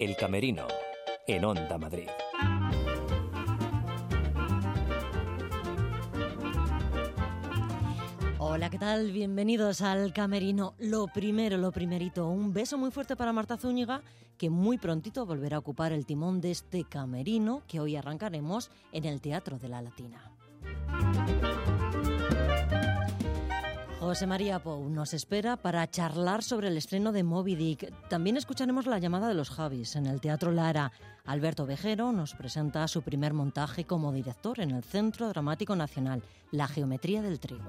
El Camerino, en Onda Madrid. Hola, ¿qué tal? Bienvenidos al Camerino. Lo primero, lo primerito, un beso muy fuerte para Marta Zúñiga, que muy prontito volverá a ocupar el timón de este Camerino que hoy arrancaremos en el Teatro de la Latina. José María Pou nos espera para charlar sobre el estreno de Moby Dick. También escucharemos la llamada de los Javis en el Teatro Lara. Alberto Vejero nos presenta su primer montaje como director en el Centro Dramático Nacional, La Geometría del Trigo.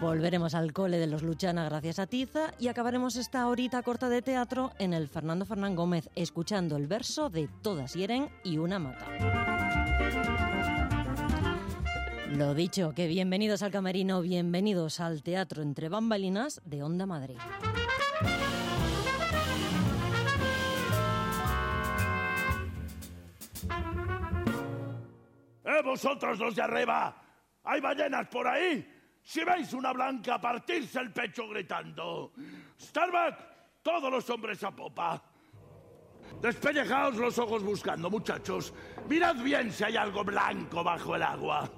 Volveremos al cole de los Luchana gracias a Tiza y acabaremos esta horita corta de teatro en el Fernando Fernán Gómez escuchando el verso de Todas hieren y una mata. Lo dicho, que bienvenidos al camerino, bienvenidos al Teatro Entre Bambalinas de Onda Madrid. ¡Eh, vosotros los de arriba! ¿Hay ballenas por ahí? Si veis una blanca, partirse el pecho gritando. Starbuck, todos los hombres a popa. Despellejaos los ojos buscando, muchachos. Mirad bien si hay algo blanco bajo el agua.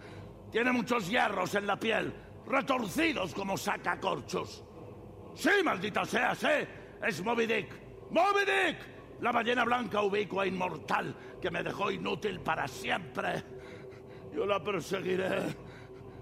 Tiene muchos hierros en la piel, retorcidos como sacacorchos. Sí, maldita sea, sí, es Moby Dick. ¡Moby Dick! La ballena blanca ubicua inmortal que me dejó inútil para siempre. Yo la perseguiré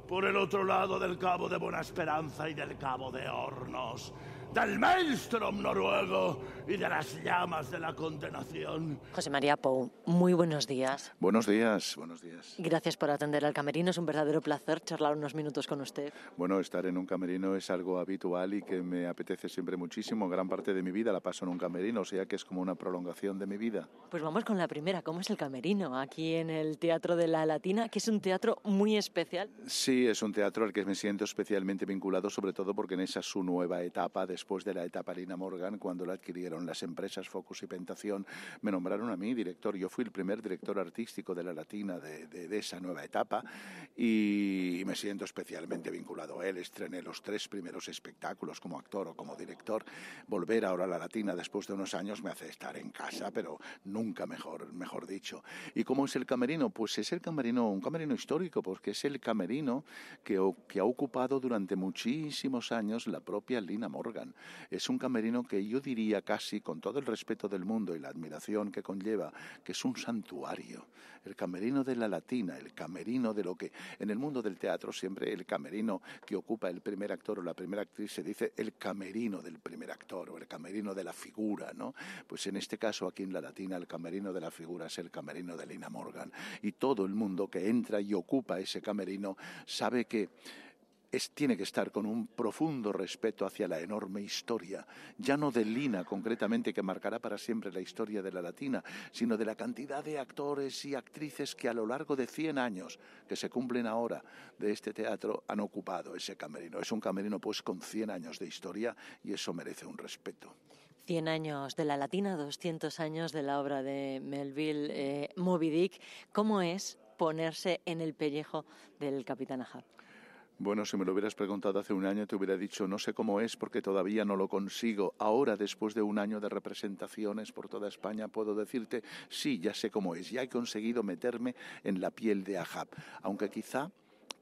por el otro lado del Cabo de Buena Esperanza y del Cabo de Hornos del maelstrom noruego y de las llamas de la condenación. José María Pou, muy buenos días. Buenos días, buenos días. Gracias por atender al camerino, es un verdadero placer charlar unos minutos con usted. Bueno, estar en un camerino es algo habitual y que me apetece siempre muchísimo. Gran parte de mi vida la paso en un camerino, o sea que es como una prolongación de mi vida. Pues vamos con la primera, ¿cómo es el camerino aquí en el Teatro de la Latina, que es un teatro muy especial? Sí, es un teatro al que me siento especialmente vinculado, sobre todo porque en esa su nueva etapa de después de la etapa Lina Morgan, cuando la adquirieron las empresas Focus y Pentación, me nombraron a mí director. Yo fui el primer director artístico de la Latina de, esa nueva etapa y me siento especialmente vinculado a él. Estrené los tres primeros espectáculos como actor o como director. Volver ahora a la Latina después de unos años me hace estar en casa, pero nunca mejor, mejor dicho. ¿Y cómo es el camerino? Pues es el camerino, un camerino histórico, porque es el camerino que, que ha ocupado durante muchísimos años la propia Lina Morgan. Es un camerino que yo diría casi, con todo el respeto del mundo y la admiración que conlleva, que es un santuario. El camerino de la latina, el camerino de lo que en el mundo del teatro siempre el camerino que ocupa el primer actor o la primera actriz se dice el camerino del primer actor o el camerino de la figura, ¿no? Pues en este caso aquí en la latina el camerino de la figura es el camerino de Lina Morgan y todo el mundo que entra y ocupa ese camerino sabe que tiene que estar con un profundo respeto hacia la enorme historia, ya no de Lina concretamente, que marcará para siempre la historia de la latina, sino de la cantidad de actores y actrices que a lo largo de 100 años que se cumplen ahora de este teatro han ocupado ese camerino. Es un camerino pues con 100 años de historia y eso merece un respeto. 100 años de la latina, 200 años de la obra de Melville eh, Moby Dick. ¿Cómo es ponerse en el pellejo del capitán Ahab? Bueno, si me lo hubieras preguntado hace un año, te hubiera dicho, no sé cómo es porque todavía no lo consigo. Ahora, después de un año de representaciones por toda España, puedo decirte, sí, ya sé cómo es. Ya he conseguido meterme en la piel de Ahab. Aunque quizá,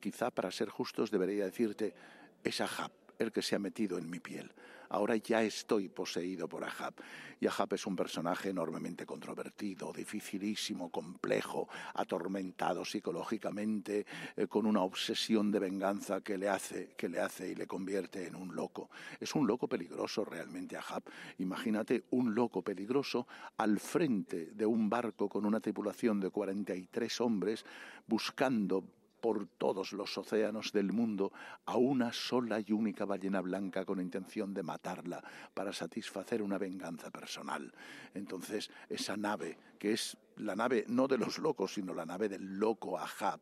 quizá para ser justos, debería decirte, es Ahab el que se ha metido en mi piel ahora ya estoy poseído por Ahab. Y Ahab es un personaje enormemente controvertido, dificilísimo, complejo, atormentado psicológicamente, eh, con una obsesión de venganza que le hace, que le hace y le convierte en un loco. Es un loco peligroso realmente Ahab. Imagínate un loco peligroso al frente de un barco con una tripulación de 43 hombres buscando por todos los océanos del mundo a una sola y única ballena blanca con intención de matarla para satisfacer una venganza personal. Entonces, esa nave, que es la nave no de los locos, sino la nave del loco Ahab,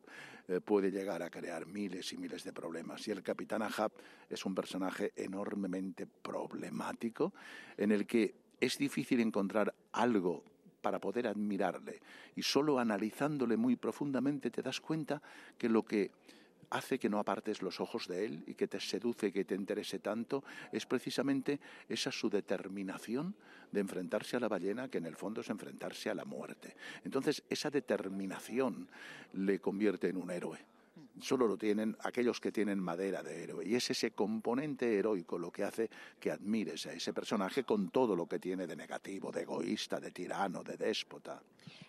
eh, puede llegar a crear miles y miles de problemas. Y el capitán Ahab es un personaje enormemente problemático en el que es difícil encontrar algo para poder admirarle. Y solo analizándole muy profundamente te das cuenta que lo que hace que no apartes los ojos de él y que te seduce que te interese tanto es precisamente esa su determinación de enfrentarse a la ballena, que en el fondo es enfrentarse a la muerte. Entonces, esa determinación le convierte en un héroe solo lo tienen aquellos que tienen madera de héroe. Y es ese componente heroico lo que hace que admires a ese personaje con todo lo que tiene de negativo, de egoísta, de tirano, de déspota.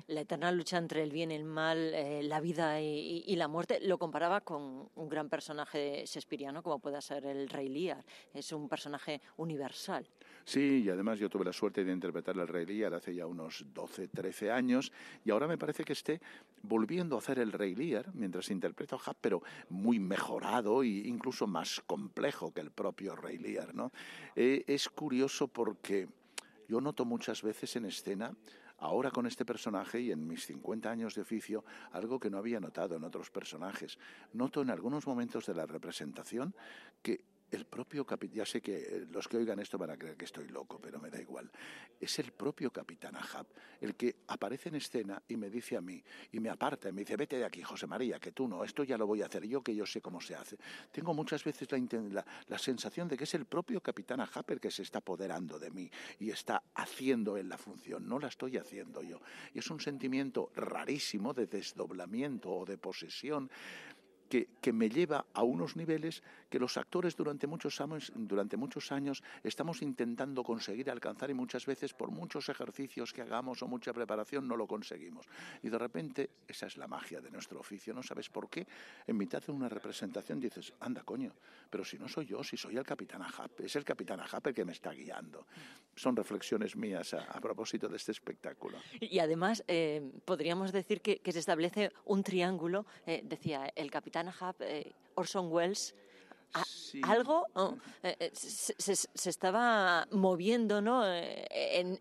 La eterna lucha entre el bien y el mal, eh, la vida y, la muerte, lo comparaba con un gran personaje shakespeariano como pueda ser el Rey Lear. Es un personaje universal. Sí, y además yo tuve la suerte de interpretar al Rey Lear hace ya unos 12, 13 años y ahora me parece que esté volviendo a hacer el Rey Lear mientras interpreto a pero muy mejorado e incluso más complejo que el propio Rey Lear. ¿no? Eh, es curioso porque yo noto muchas veces en escena ahora con este personaje y en mis 50 años de oficio, algo que no había notado en otros personajes. Noto en algunos momentos de la representación que el propio capitán, ya sé que eh, los que oigan esto van a creer que estoy loco, pero me da igual. Es el propio capitán Ahab el que aparece en escena y me dice a mí, y me aparta, y me dice, vete de aquí, José María, que tú no, esto ya lo voy a hacer yo, que yo sé cómo se hace. Tengo muchas veces la, la, sensación de que es el propio capitán Ahab el que se está apoderando de mí y está haciendo en la función, no la estoy haciendo yo. Y es un sentimiento rarísimo de desdoblamiento o de posesión que, me lleva a unos niveles que los actores durante muchos, años, durante muchos años estamos intentando conseguir alcanzar y muchas veces por muchos ejercicios que hagamos o mucha preparación no lo conseguimos. Y de repente esa es la magia de nuestro oficio. No sabes por qué en mitad de una representación dices, anda coño, pero si no soy yo, si soy el capitán Ahab, es el capitán Ahab el que me está guiando. Son reflexiones mías a, propósito de este espectáculo. Y además eh, podríamos decir que, se establece un triángulo, eh, decía el capitán eh, Orson Welles algo eh, eh, se, estaba moviendo ¿no? Eh,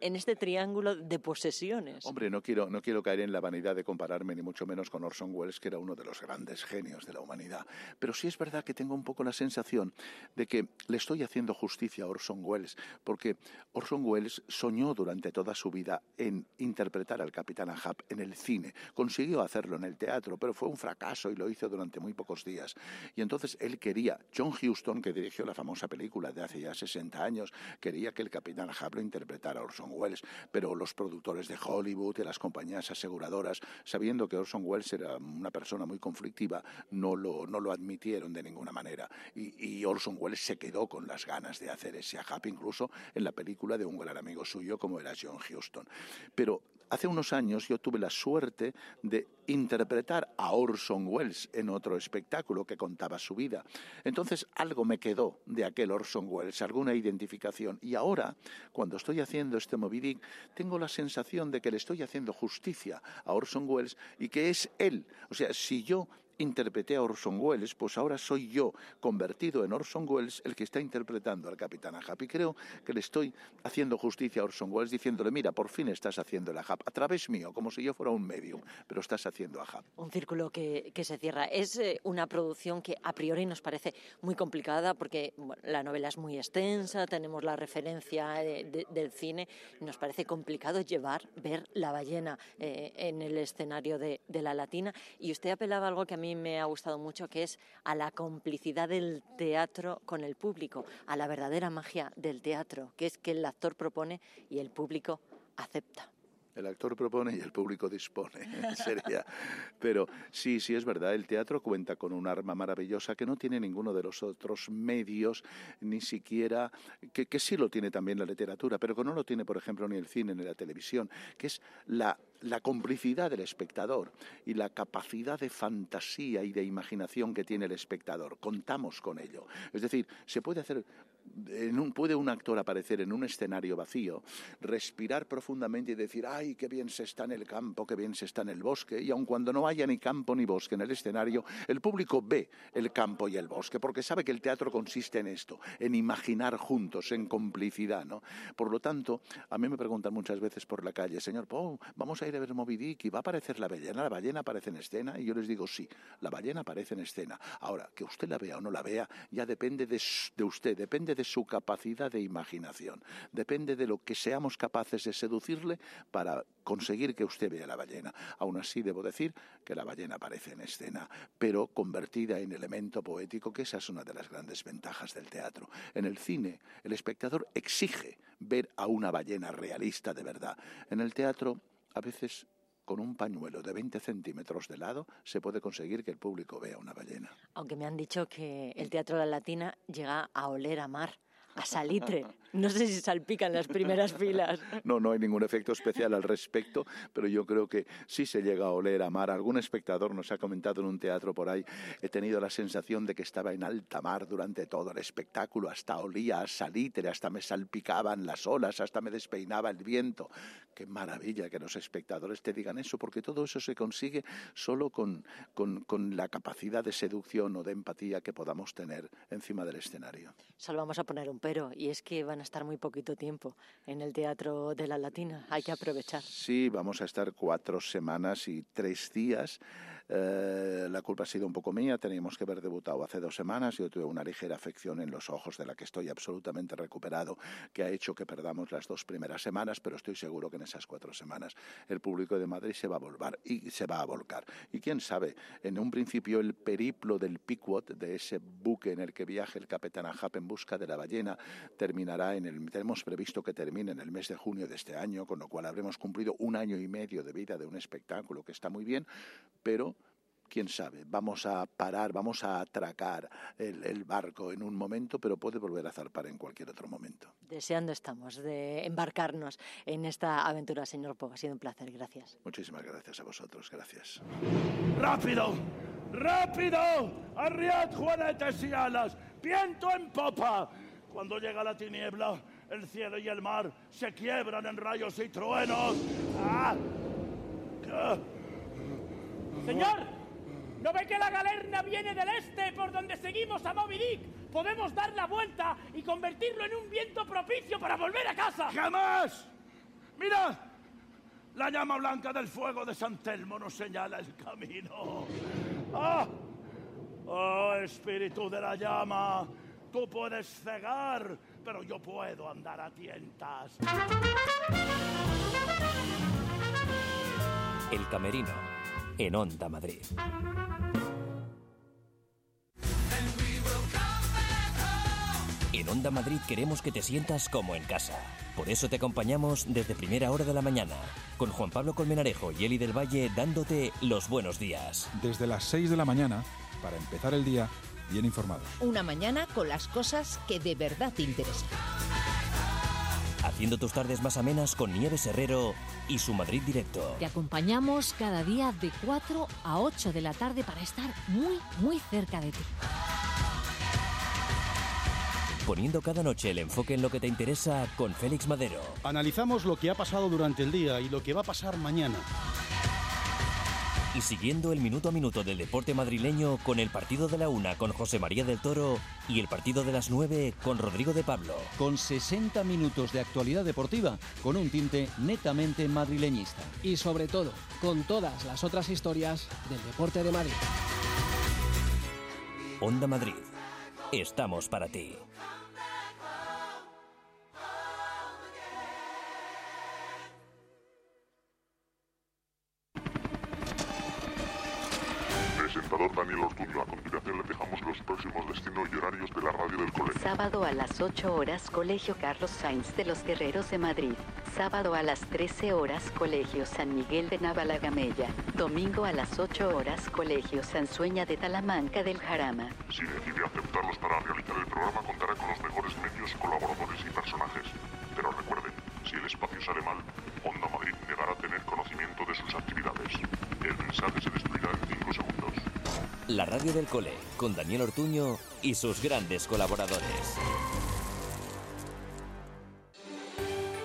en, este triángulo de posesiones. Hombre, no quiero, no quiero caer en la vanidad de compararme ni mucho menos con Orson Welles, que era uno de los grandes genios de la humanidad. Pero sí es verdad que tengo un poco la sensación de que le estoy haciendo justicia a Orson Welles, porque Orson Welles soñó durante toda su vida en interpretar al Capitán Ahab en el cine. Consiguió hacerlo en el teatro, pero fue un fracaso y lo hizo durante muy pocos días. Y entonces él quería, John Huston, que dirigió la famosa película de hace ya 60 años, quería que el Capitán Ahab lo interpretara Orson Welles, pero los productores de Hollywood y las compañías aseguradoras, sabiendo que Orson Welles era una persona muy conflictiva, no lo, no lo admitieron de ninguna manera. Y, Orson Welles se quedó con las ganas de hacer ese Ahab, incluso en la película de un gran amigo suyo como era John Huston. Pero hace unos años yo tuve la suerte de interpretar a Orson Welles en otro espectáculo que contaba su vida. Entonces algo me quedó de aquel Orson Welles, alguna identificación. Y ahora, cuando estoy haciendo este Moby tengo la sensación de que le estoy haciendo justicia a Orson Welles y que es él. O sea, si yo interpreté a Orson Welles, pues ahora soy yo, convertido en Orson Welles, el que está interpretando al Capitán Ahab. Y creo que le estoy haciendo justicia a Orson Welles diciéndole, mira, por fin estás haciendo el Ahab, a través mío, como si yo fuera un medium, pero estás haciendo Ahab. Un círculo que, se cierra. Es eh, una producción que a priori nos parece muy complicada porque la novela es muy extensa, tenemos la referencia del cine, nos parece complicado llevar, ver la ballena eh, en el escenario de, de la latina. Y usted apelaba a algo que a mí me ha gustado mucho, que es a la complicidad del teatro con el público, a la verdadera magia del teatro, que es que el actor propone y el público acepta. El actor propone y el público dispone, sería. Pero sí, sí es verdad, el teatro cuenta con un arma maravillosa que no tiene ninguno de los otros medios, ni siquiera, que, que sí lo tiene también la literatura, pero que no lo tiene, por ejemplo, ni el cine ni la televisión, que es la la complicidad del espectador y la capacidad de fantasía y de imaginación que tiene el espectador. Contamos con ello. Es decir, se puede hacer puede un actor aparecer en un escenario vacío, respirar profundamente y decir, ay, qué bien se está en el campo, qué bien se está en el bosque, y aun cuando no haya ni campo ni bosque en el escenario, el público ve el campo y el bosque, porque sabe que el teatro consiste en esto, en imaginar juntos, en complicidad, ¿no? Por lo tanto, a mí me preguntan muchas veces por la calle, señor vamos a ir a ver Moby Dick y va a aparecer la ballena, la ballena aparece en escena y yo les digo sí, la ballena aparece en escena. Ahora, que usted la vea o no la vea ya depende de, de usted, depende de su capacidad de imaginación, depende de lo que seamos capaces de seducirle para conseguir que usted vea la ballena. Aún así, debo decir que la ballena aparece en escena, pero convertida en elemento poético, que esa es una de las grandes ventajas del teatro. En el cine, el espectador exige ver a una ballena realista de verdad. En el teatro, a veces con un pañuelo de 20 centímetros de lado se puede conseguir que el público vea una ballena. Aunque me han dicho que el Teatro de la Latina llega a oler a mar a salitre. No sé si salpican las primeras filas. No, no hay ningún efecto especial al respecto, pero yo creo que sí se llega a oler a mar. Algún espectador nos ha comentado en un teatro por ahí, he tenido la sensación de que estaba en alta mar durante todo el espectáculo, hasta olía a salitre, hasta me salpicaban las olas, hasta me despeinaba el viento. Qué maravilla que los espectadores te digan eso, porque todo eso se consigue solo con, con, con la capacidad de seducción o de empatía que podamos tener encima del escenario. Solo vamos a poner un pero, y es que van a estar muy poquito tiempo en el Teatro de la Latina. Hay que aprovechar. Sí, vamos a estar cuatro semanas y tres días. Eh, la culpa ha sido un poco mía, teníamos que haber debutado hace dos semanas. Yo tuve una ligera afección en los ojos de la que estoy absolutamente recuperado, que ha hecho que perdamos las dos primeras semanas, pero estoy seguro que en esas cuatro semanas el público de Madrid se va a volver y se va a volcar. Y quién sabe, en un principio el periplo del Pequod, de ese buque en el que viaja el capitán Ahab en busca de la ballena, terminará en el, tenemos previsto que termine en el mes de junio de este año, con lo cual habremos cumplido un año y medio de vida de un espectáculo que está muy bien, pero quién sabe, vamos a parar, vamos a atracar el, barco en un momento, pero puede volver a zarpar en cualquier otro momento. Deseando estamos de embarcarnos en esta aventura, señor Po. Ha sido un placer, gracias. Muchísimas gracias a vosotros, gracias. ¡Rápido! ¡Rápido! ¡Arriad juanetes y alas! ¡Viento en popa! Cuando llega la tiniebla, el cielo y el mar se quiebran en rayos y truenos. ¡Ah! ¡Señor! ¿No ve que la galerna viene del este por donde seguimos a Moby Dick? Podemos dar la vuelta y convertirlo en un viento propicio para volver a casa. ¡Jamás! ¡Mira! La llama blanca del fuego de San Telmo nos señala el camino. ¡Ah! ¡Oh, espíritu de la llama! Tú puedes cegar, pero yo puedo andar a tientas. El Camerino, en Onda Madrid. En Onda Madrid queremos que te sientas como en casa. Por eso te acompañamos desde primera hora de la mañana, con Juan Pablo Colmenarejo y Eli del Valle dándote los buenos días. Desde las 6 de la mañana, para empezar el día bien informados. Una mañana con las cosas que de verdad te interesan. Haciendo tus tardes más amenas con Nieves Herrero y su Madrid Directo. Te acompañamos cada día de 4 a 8 de la tarde para estar muy, muy cerca de ti poniendo cada noche el enfoque en lo que te interesa con Félix Madero. Analizamos lo que ha pasado durante el día y lo que va a pasar mañana. Y siguiendo el minuto a minuto del deporte madrileño con el partido de la una con José María del Toro y el partido de las nueve con Rodrigo de Pablo. Con 60 minutos de actualidad deportiva con un tinte netamente madrileñista. Y sobre todo, con todas las otras historias del deporte de Madrid. Onda Madrid. Estamos para ti. 8 horas, Colegio Carlos Sainz de los Guerreros de Madrid. Sábado a las 13 horas, Colegio San Miguel de Navalagamella. Domingo a las 8 horas, Colegio Sansueña de Talamanca del Jarama. Si decide aceptarlos para realizar el programa, contará con los mejores medios, colaboradores y personajes. Pero recuerden, si el espacio sale mal, Onda Madrid negará tener conocimiento de sus actividades. El mensaje se destruirá en 5 segundos. La radio del cole, con Daniel Ortuño y sus grandes colaboradores.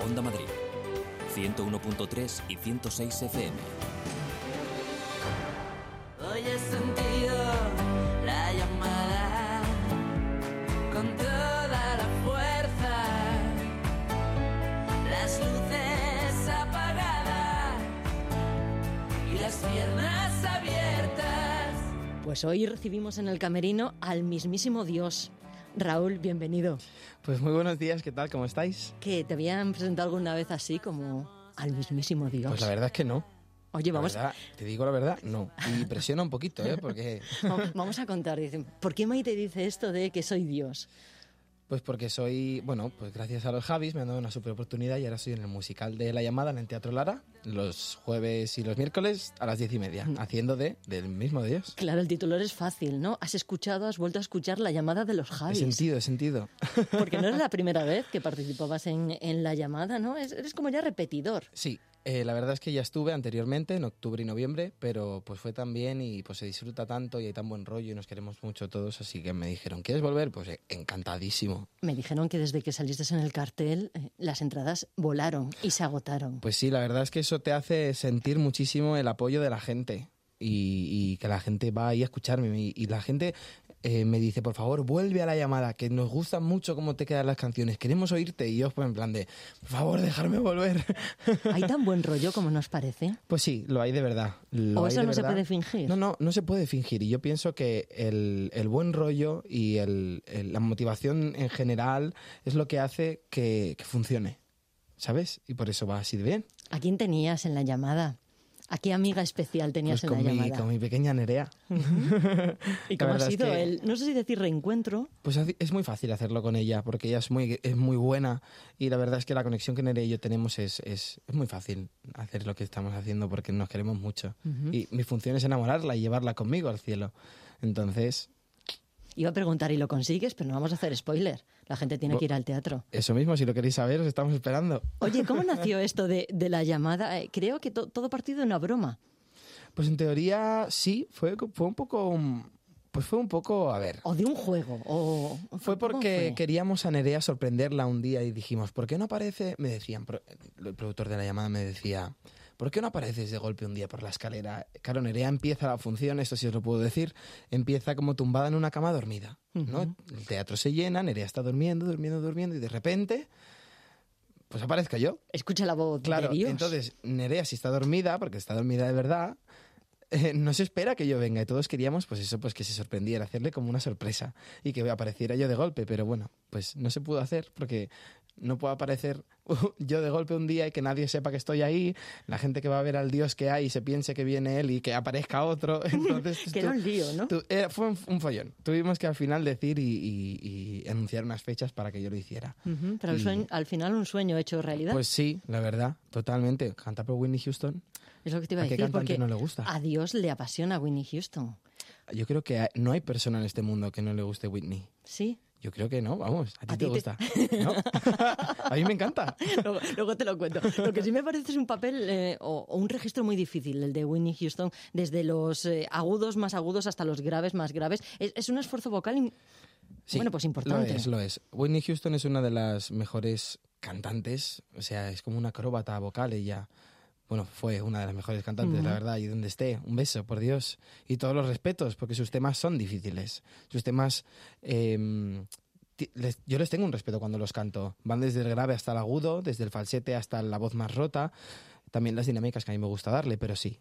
Onda Madrid, 101.3 y 106 FM. Hoy he sentido la llamada con toda la fuerza, las luces apagadas y las piernas abiertas. Pues hoy recibimos en el camerino al mismísimo Dios. Raúl, bienvenido. Pues muy buenos días, ¿qué tal? ¿Cómo estáis? ¿Que te habían presentado alguna vez así como al mismísimo Dios? Pues la verdad es que no. Oye, vamos. Verdad, te digo la verdad, no. Y presiona un poquito, ¿eh? Porque. Vamos a contar, dicen. ¿Por qué Maite dice esto de que soy Dios? Pues porque soy, bueno, pues gracias a los Javis me han dado una super oportunidad y ahora estoy en el musical de La Llamada en el Teatro Lara, los jueves y los miércoles a las diez y media, haciendo de del mismo Dios. Claro, el titular es fácil, ¿no? Has escuchado, has vuelto a escuchar La Llamada de los He Javis. sentido, he sentido. Porque no es la primera vez que participabas en, en La Llamada, ¿no? Es- Eres como ya repetidor. Sí, eh, la verdad es que ya estuve anteriormente, en octubre y noviembre, pero pues fue tan bien y pues se disfruta tanto y hay tan buen rollo y nos queremos mucho todos, así que me dijeron, ¿quieres volver? Pues eh, encantadísimo. Me dijeron que desde que saliste en el cartel, eh, las entradas volaron y se agotaron. Pues sí, la verdad es que eso te hace sentir muchísimo el apoyo de la gente y, y que la gente va ahí a escucharme y, y la gente eh, me dice, por favor, vuelve a la llamada, que nos gusta mucho cómo te quedan las canciones, queremos oírte y yo pues en plan de, por favor, dejarme volver. ¿Hay tan buen rollo como nos parece? Pues sí, lo hay de verdad. Lo ¿O eso no se puede fingir? No, no, no se puede fingir. Y yo pienso que el, el buen rollo y el- el- la motivación en general es lo que hace que, que funcione. ¿Sabes? Y por eso va así de bien. ¿A quién tenías en la llamada? ¿A qué amiga especial tenías Pues en la mi, llamada? con mi pequeña Nerea. ¿Y La cómo ha verdad es sido que- el, no sé si decir reencuentro? Pues es muy fácil hacerlo con ella, porque ella es muy, es muy buena y la verdad es que la conexión que Nerea y yo tenemos es, es, es muy fácil hacer lo que estamos haciendo porque nos queremos mucho. Y mi función es enamorarla y llevarla conmigo al cielo. Entonces, Iba a preguntar, ¿y lo consigues? Pero no vamos a hacer spoiler. La gente tiene que ir al teatro. eso mismo, si lo queréis saber, os estamos esperando. Oye, ¿cómo nació esto de, de la llamada? Eh, creo que to- todo partido de una broma. Pues en teoría sí, fue, fue un poco... un- Pues fue un poco, a ver, O de un juego. O, Fue ¿cómo porque fue? queríamos a Nerea sorprenderla un día y dijimos, ¿por qué no aparece? Me decían, el productor de la llamada me decía, ¿por qué no apareces de golpe un día por la escalera? Claro, Nerea empieza la función, esto sí os lo puedo decir, empieza como tumbada en una cama dormida, ¿no? El teatro se llena, Nerea está durmiendo, durmiendo, durmiendo y de repente, pues aparezco yo. Escucha la voz Claro, de Dios. entonces Nerea si está dormida, porque está dormida de verdad, eh, no se espera que yo venga y todos queríamos pues eso, pues que se sorprendiera, hacerle como una sorpresa y que apareciera yo de golpe, pero bueno, pues no se pudo hacer porque no puedo aparecer yo de golpe un día y que nadie sepa que estoy ahí, la gente que va a ver al Dios que hay se piense que viene él y que aparezca otro, entonces Que era un lío, ¿no? tú- era- fue un, un follón. Tuvimos que al final decir y, y- y anunciar unas fechas para que yo lo hiciera. Ujú, pero al, Y- sueño- al final un sueño hecho realidad. Pues sí, la verdad, totalmente. Cantar por Whitney Houston. es lo que te iba a ¿a qué decir, porque no le gusta? a Dios le apasiona Winnie Houston. Yo creo que no hay persona en este mundo que no le guste Whitney. ¿Sí? Yo creo que no, vamos, a ti ¿A te gusta. ¿no? a mí me encanta. luego, luego te lo cuento. Lo que sí me parece es un papel eh, o, o un registro muy difícil, el de Winnie Houston, desde los eh, agudos más agudos hasta los graves más graves. Es, es un esfuerzo vocal, Sí, bueno, pues importante. Lo es, lo es. Whitney Houston es una de las mejores cantantes, o sea, es como una acróbata vocal ella. Bueno, fue una de las mejores cantantes, la verdad, y donde esté, un beso, por Dios. Y todos los respetos, porque sus temas son difíciles. Sus temas, eh, les- yo les tengo un respeto cuando los canto. Van desde el grave hasta el agudo, desde el falsete hasta la voz más rota. También las dinámicas que a mí me gusta darle, pero sí,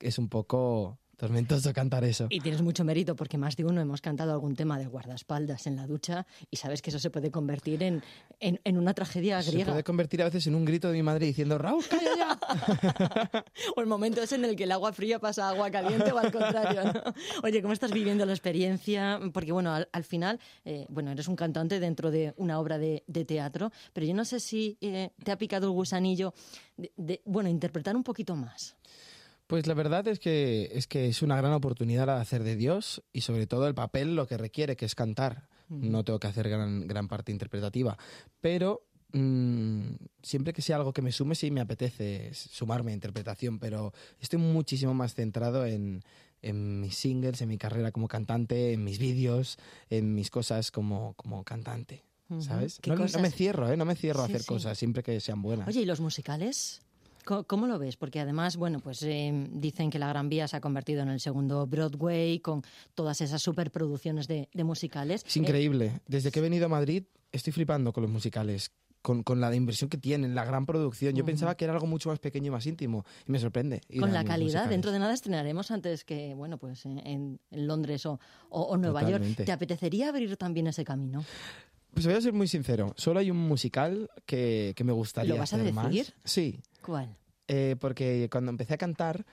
es un poco tormentoso cantar eso. Y tienes mucho mérito porque más de uno hemos cantado algún tema de guardaespaldas en la ducha y sabes que eso se puede convertir en, en, en una tragedia Se griega. puede convertir a veces en un grito de mi madre diciendo, Raúl, calla ya. O el momento es en el que el agua fría pasa a agua caliente o al contrario. ¿no? Oye, ¿cómo estás viviendo la experiencia? Porque, bueno, al, al final, eh, bueno, eres un cantante dentro de una obra de, de teatro, pero yo no sé si eh, te ha picado el gusanillo de, de, bueno, interpretar un poquito más. Pues la verdad es que, es que es una gran oportunidad la de hacer de Dios y sobre todo el papel lo que requiere, que es cantar. No tengo que hacer gran, gran parte interpretativa, pero mm, siempre que sea algo que me sume, sí me apetece sumarme a interpretación, pero estoy muchísimo más centrado en, en mis singles, en mi carrera como cantante, en mis vídeos, en mis cosas como, como cantante. ¿Sabes? ¿Qué No, no me cierro, ¿eh? No me cierro a hacer sí. cosas, siempre que sean buenas. Oye, ¿y los musicales? ¿Cómo lo ves? Porque además, bueno, pues eh, dicen que la Gran Vía se ha convertido en el segundo Broadway con todas esas superproducciones de, de musicales. Es increíble. Desde que he venido a Madrid estoy flipando con los musicales. con, con la inversión que tienen, la gran producción. Yo pensaba que era algo mucho más pequeño y más íntimo. Y me sorprende. Con a la calidad, musicales. dentro de nada estrenaremos antes que, bueno, pues en, en Londres o, o- o Nueva York. ¿Te apetecería abrir también ese camino? Pues voy a ser muy sincero. Solo hay un musical que, que me gustaría ¿Lo vas a hacer más. decir? Sí. ¿Cuál? Eh, porque cuando empecé a cantar,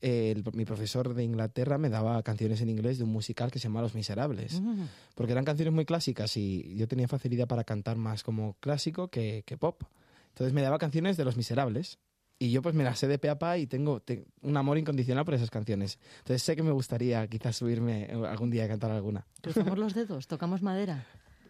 eh, el- mi profesor de Inglaterra me daba canciones en inglés de un musical que se llama Los Miserables. Mm. Porque eran canciones muy clásicas y yo tenía facilidad para cantar más como clásico que, que pop. Entonces me daba canciones de Los Miserables. Y yo pues me las sé de pe a pa y tengo te- un amor incondicional por esas canciones. Entonces sé que me gustaría quizás subirme algún día a cantar alguna. Cruzamos los dedos, tocamos madera.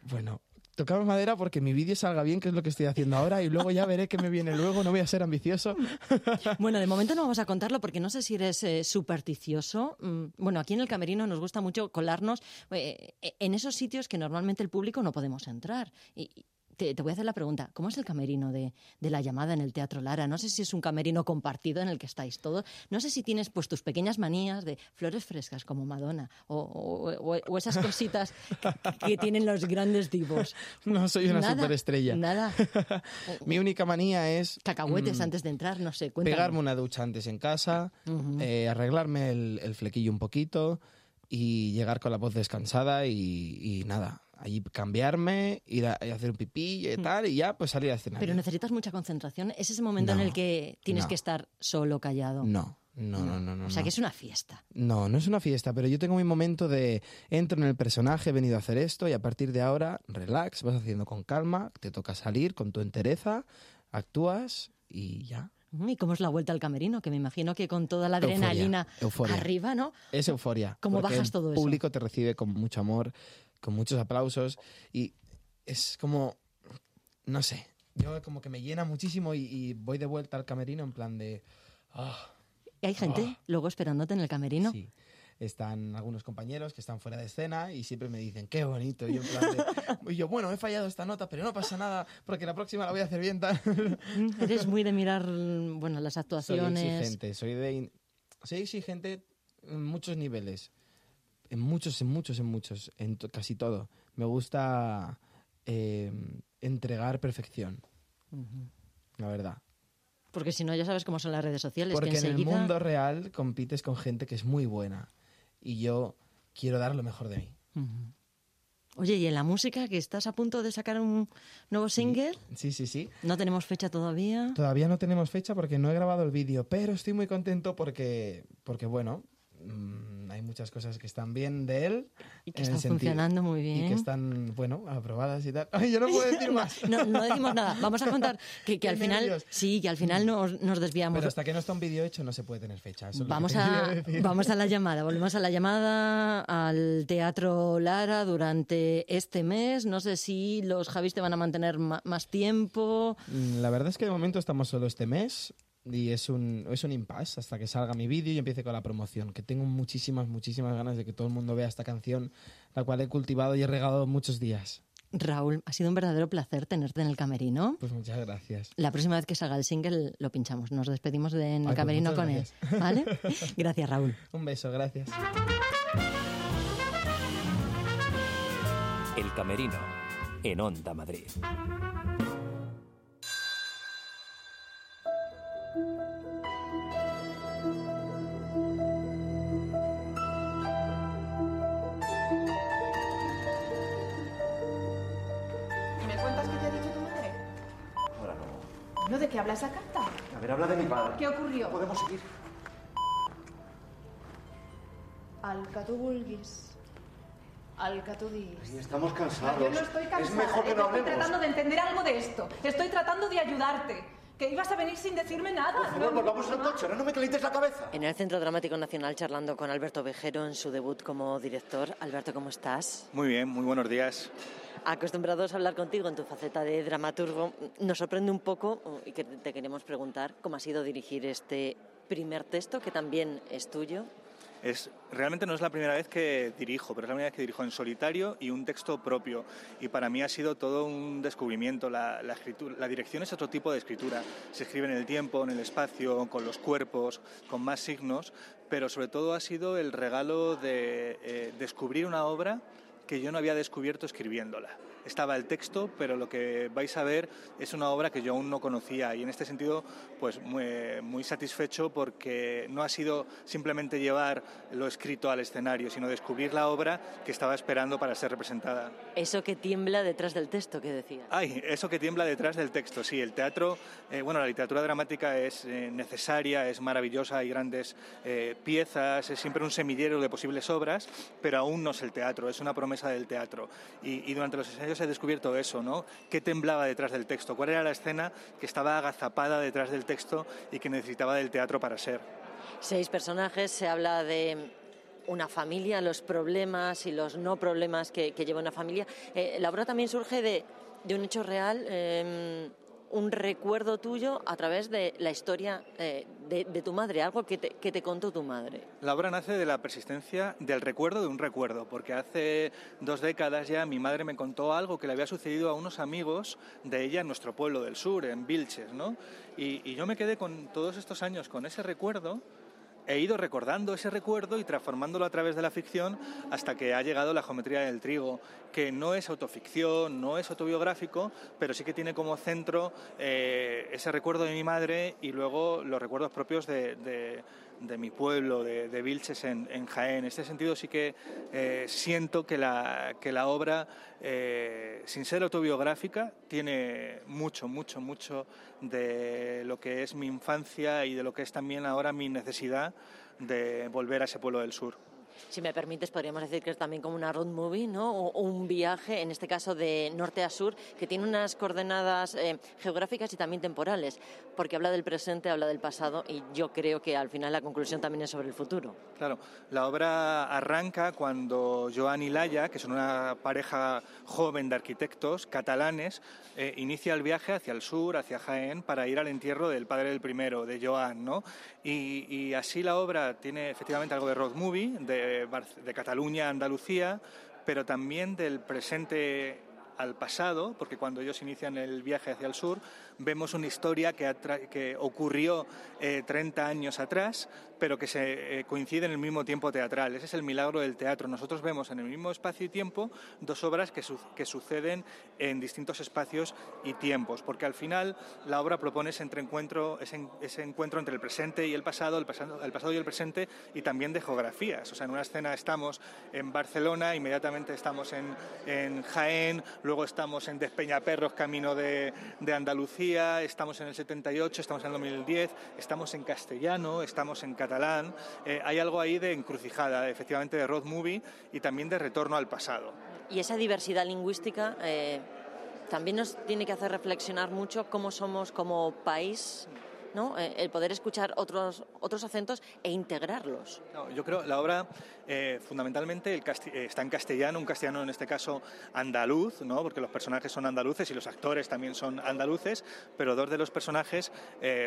Bueno, tocamos madera porque mi vídeo salga bien, que es lo que estoy haciendo ahora, y luego ya veré qué me viene luego, no voy a ser ambicioso. Bueno, de momento no vamos a contarlo porque no sé si eres eh, supersticioso. Mm, Bueno, aquí en el camerino nos gusta mucho colarnos eh, en esos sitios que normalmente el público no podemos entrar. Y te, te voy a hacer la pregunta, ¿cómo es el camerino de, de la llamada en el Teatro Lara? No sé si es un camerino compartido en el que estáis todos. No sé si tienes pues tus pequeñas manías de flores frescas como Madonna o, o- o- o esas cositas que, que tienen los grandes divos. No soy una Nada, superestrella. Nada. Mi única manía es Cacahuetes mm, antes de entrar, no sé, cuéntame. pegarme una ducha antes en casa, eh, arreglarme el, el flequillo un poquito y llegar con la voz descansada y, y nada, allí cambiarme, ir a, a hacer un pipí y tal, y ya pues salir al escenario. Pero necesitas mucha concentración. ¿Es ese momento en No, el que tienes no. que estar solo, callado? No, no, no, no. no O sea, no. que es una fiesta. No, no es una fiesta, pero yo tengo mi momento de entro en el personaje, he venido a hacer esto y a partir de ahora, relax, vas haciendo con calma, te toca salir con tu entereza, actúas y ya. Mm, ¿Y cómo es la vuelta al camerino? Que me imagino que con toda la Euforia, adrenalina euforia. arriba, ¿no? Es euforia. ¿Cómo bajas todo el eso? público te recibe con mucho amor, con muchos aplausos y es como, no sé, yo como que me llena muchísimo y, y voy de vuelta al camerino en plan de... ah, ¿Y hay gente luego esperándote en el camerino? Sí. Están algunos compañeros que están fuera de escena y siempre me dicen, qué bonito. Y, yo, en plan de- y yo, bueno, he fallado esta nota, pero no pasa nada, porque la próxima la voy a hacer bien. tal". Mm, Eres muy de mirar, bueno, las Soy actuaciones. exigente, soy de... Soy exigente en muchos niveles. En muchos, en muchos, en muchos. En to- casi todo. Me gusta eh, entregar perfección, la verdad. Porque si no, ya sabes cómo son las redes sociales. Porque que en el mundo real compites con gente que es muy buena. Y yo quiero dar lo mejor de mí. Oye, ¿y en la música que estás a punto de sacar un nuevo single? Sí, sí, sí. No tenemos fecha todavía. Todavía no tenemos fecha porque no he grabado el vídeo, pero estoy muy contento porque, porque bueno, mm, hay muchas cosas que están bien de él. Y que están funcionando muy Y bien. que están, bueno, aprobadas y tal. Ay, yo no puedo decir más. No, no decimos nada. Vamos a contar que, que al final, nervios. sí, que al final nos, nos desviamos. Pero hasta que no está un vídeo hecho no se puede tener fecha. eso Vamos a, vamos a la llamada, volvemos a la llamada al Teatro Lara durante este mes. No sé si los Javis te van a mantener ma- más tiempo. Mm, La verdad es que de momento estamos solo este mes y es un, es un impasse hasta que salga mi vídeo y empiece con la promoción, que tengo muchísimas, muchísimas ganas de que todo el mundo vea esta canción, la cual he cultivado y he regado muchos días. Raúl, ha sido un verdadero placer tenerte en el camerino. Pues muchas gracias. La próxima vez que salga el single lo pinchamos. Nos despedimos de, en el Ay, pues camerino con él. gracias. ¿Vale? Gracias, Raúl. Un beso, gracias. El Camerino, en Onda Madrid. Me cuentas qué te ha dicho tu madre? Ahora no. ¿No de qué habla esa carta? A ver, habla de mi padre. ¿Qué ocurrió? Podemos seguir. Al que tu vulguis. Al que tu diguis. Y estamos cansados. Yo no estoy cansada. Es mejor que no Estoy hablemos. tratando de entender algo de esto. Estoy tratando de ayudarte. Que ibas a venir sin decirme nada. Por favor, volvamos al coche. Ahora no me calientes la cabeza. En el Centro Dramático Nacional charlando con Alberto Vejero en su debut como director. Alberto, ¿cómo estás? Muy bien, muy buenos días. Acostumbrados a hablar contigo en tu faceta de dramaturgo, nos sorprende un poco y que te queremos preguntar cómo ha sido dirigir este primer texto que también es tuyo. Es, realmente no es la primera vez que dirijo, pero es la primera vez que dirijo en solitario y un texto propio. Y para mí ha sido todo un descubrimiento. La, escritura, la dirección es otro tipo de escritura. Se escribe en el tiempo, en el espacio, con los cuerpos, con más signos, pero sobre todo ha sido el regalo de eh, descubrir una obra que yo no había descubierto escribiéndola. Estaba el texto, pero lo que vais a ver es una obra que yo aún no conocía y en este sentido pues muy, muy satisfecho porque no ha sido simplemente llevar lo escrito al escenario, sino descubrir la obra que estaba esperando para ser representada. Eso que tiembla detrás del texto que decía. Ay, eso que tiembla detrás del texto, sí. El teatro, eh, bueno, la literatura dramática es eh, necesaria, es maravillosa, hay grandes eh, piezas, es siempre un semillero de posibles obras, pero aún no es el teatro, es una promesa del teatro. Y, y durante los ensayos he descubierto eso, ¿no? ¿Qué temblaba detrás del texto? ¿Cuál era la escena que estaba agazapada detrás del texto y que necesitaba del teatro para ser? Seis personajes, se habla de una familia, los problemas y los no problemas que, lleva una familia. Eh, la obra también surge de, un hecho real, eh, un recuerdo tuyo a través de la historia eh, de, de, tu madre, algo que te, que te, contó tu madre. La obra nace de la persistencia del recuerdo de un recuerdo, porque hace dos décadas ya mi madre me contó algo que le había sucedido a unos amigos de ella en nuestro pueblo del sur, en Vilches, ¿no? Y, y yo me quedé con todos estos años con ese recuerdo he ido recordando ese recuerdo y transformándolo a través de la ficción hasta que ha llegado la geometría del trigo, que no es autoficción, no es autobiográfico, pero sí que tiene como centro eh, ese recuerdo de mi madre y luego los recuerdos propios de, de, de mi pueblo, de, de Vilches en, en, Jaén. En este sentido sí que eh, siento que la, que la obra, eh, sin ser autobiográfica, tiene mucho, mucho, mucho de lo que es mi infancia y de lo que es también ahora mi necesidad de volver a ese pueblo del sur. Si me permites, podríamos decir que es también como una road movie, ¿no? O un viaje, en este caso de norte a sur, que tiene unas coordenadas eh, geográficas y también temporales, porque habla del presente, habla del pasado, y yo creo que al final la conclusión también es sobre el futuro. Claro, la obra arranca cuando Joan y Laia, que son una pareja joven de arquitectos catalanes, eh, inicia el viaje hacia el sur, hacia Jaén, para ir al entierro del padre del primero, de Joan, ¿no? Y, y así la obra tiene efectivamente algo de road movie, de, de Cataluña a Andalucía, pero también del presente al pasado, porque cuando ellos inician el viaje hacia el sur, vemos una historia que, ocurrió eh, 30 años atrás, pero que se eh, coincide en el mismo tiempo teatral. Ese es el milagro del teatro. Nosotros vemos en el mismo espacio y tiempo dos obras que, su que suceden en distintos espacios y tiempos, porque al final la obra propone ese, encuentro, ese, ese encuentro entre el presente y el pasado, el pasado, el pasado y el presente, y también de geografías. O sea, en una escena estamos en Barcelona, inmediatamente estamos en, en Jaén, luego estamos en Despeñaperros, camino de, de Andalucía, estamos en el 78, estamos en el 2010, estamos en castellano, estamos en catalán. Eh, hay algo ahí de encrucijada, efectivamente, de road movie y también de retorno al pasado. Y esa diversidad lingüística eh, también nos tiene que hacer reflexionar mucho cómo somos como país ¿no? Eh, el poder escuchar otros, otros acentos e integrarlos. Yo creo la obra eh, fundamentalmente el eh, está en castellano, un castellano en este caso andaluz, ¿no? porque los personajes son andaluces y los actores también son andaluces, pero dos de los personajes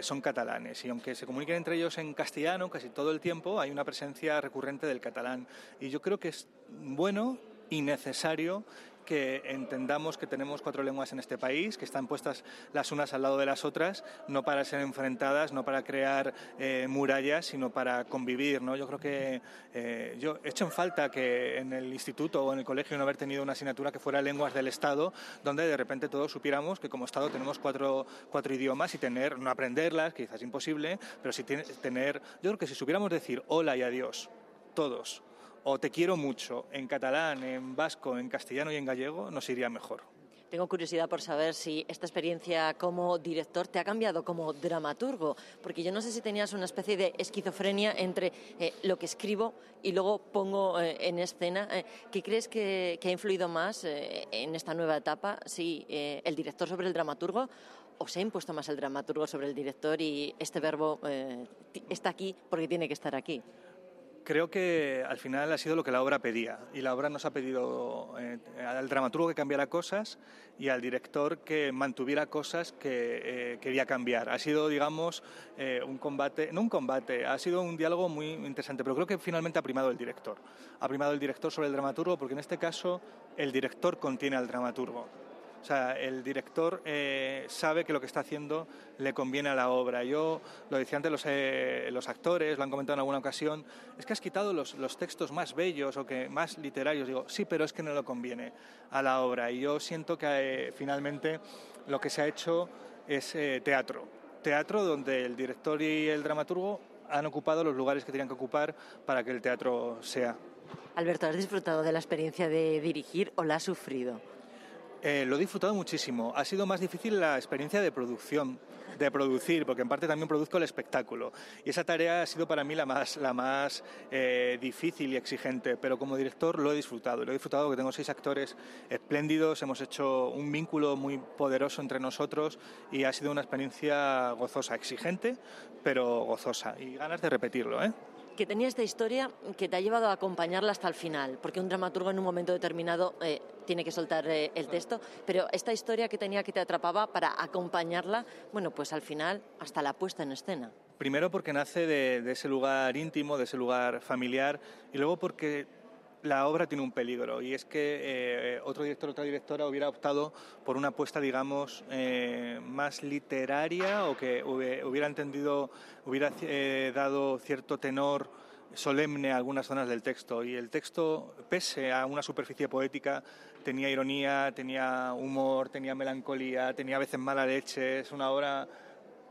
son catalanes y aunque se comuniquen entre ellos en castellano casi todo el tiempo, hay una presencia recurrente del catalán y yo creo que es bueno y necesario que entendamos que tenemos cuatro lenguas en este país, que están puestas las unas al lado de las otras, no para ser enfrentadas, no para crear eh, murallas, sino para convivir. ¿no? Yo creo que eh, yo he hecho en falta que en el instituto o en el colegio no haber tenido una asignatura que fuera lenguas del Estado, donde de repente todos supiéramos que como Estado tenemos cuatro, cuatro idiomas y tener, no aprenderlas, quizás es imposible, pero sí tener, yo creo que si supiéramos decir hola y adiós, todos, o te quiero mucho en catalán, en vasco, en castellano y en gallego, nos iría mejor. Tengo curiosidad por saber si esta experiencia como director te ha cambiado como dramaturgo, porque yo no sé si tenías una especie de esquizofrenia entre eh, lo que escribo y luego pongo eh, en escena. Eh, ¿Qué crees que, que, ha influido más eh, en esta nueva etapa? ¿Si eh, el director sobre el dramaturgo o se ha impuesto más el dramaturgo sobre el director y este verbo eh, está aquí porque tiene que estar aquí? Creo que al final ha sido lo que la obra pedía y la obra nos ha pedido eh, al dramaturgo que cambiara cosas y al director que mantuviera cosas que eh, quería cambiar. Ha sido, digamos, eh, un combate, no un combate, ha sido un diálogo muy interesante, pero creo que finalmente ha primado el director. Ha primado el director sobre el dramaturgo porque en este caso el director contiene al dramaturgo. O sea, el director eh, sabe que lo que está haciendo le conviene a la obra. Yo lo decía antes los, eh, los actores, lo han comentado en alguna ocasión, es que has quitado los, los textos más bellos o que más literarios. Digo, sí, pero es que no le conviene a la obra. Y yo siento que eh, finalmente lo que se ha hecho es teatro. Teatro donde el director y el dramaturgo han ocupado los lugares que tenían que ocupar para que el teatro sea. Alberto, ¿has disfrutado de la experiencia de dirigir o la has sufrido? Eh, lo he disfrutado muchísimo. Ha sido más difícil la experiencia de producción, de producir, porque en parte también produzco el espectáculo. Y esa tarea ha sido para mí la más, la más eh, difícil y exigente, pero como director lo he disfrutado. Lo he disfrutado porque tengo seis actores espléndidos, hemos hecho un vínculo muy poderoso entre nosotros y ha sido una experiencia gozosa, exigente, pero gozosa. Y ganas de repetirlo, ¿eh? Que tenía esta historia que te ha llevado a acompañarla hasta el final, porque un dramaturgo en un momento determinado eh, tiene que soltar eh, el texto, pero esta historia que tenía que te atrapaba para acompañarla, bueno, pues al final hasta la puesta en escena. Primero porque nace de, de ese lugar íntimo, de ese lugar familiar, y luego porque la obra tiene un peligro y es que eh, otro director, otra directora hubiera optado por una apuesta, digamos, eh, más literaria o que hubiera entendido, hubiera eh, dado cierto tenor solemne a algunas zonas del texto. Y el texto, pese a una superficie poética, tenía ironía, tenía humor, tenía melancolía, tenía a veces mala leche, es una obra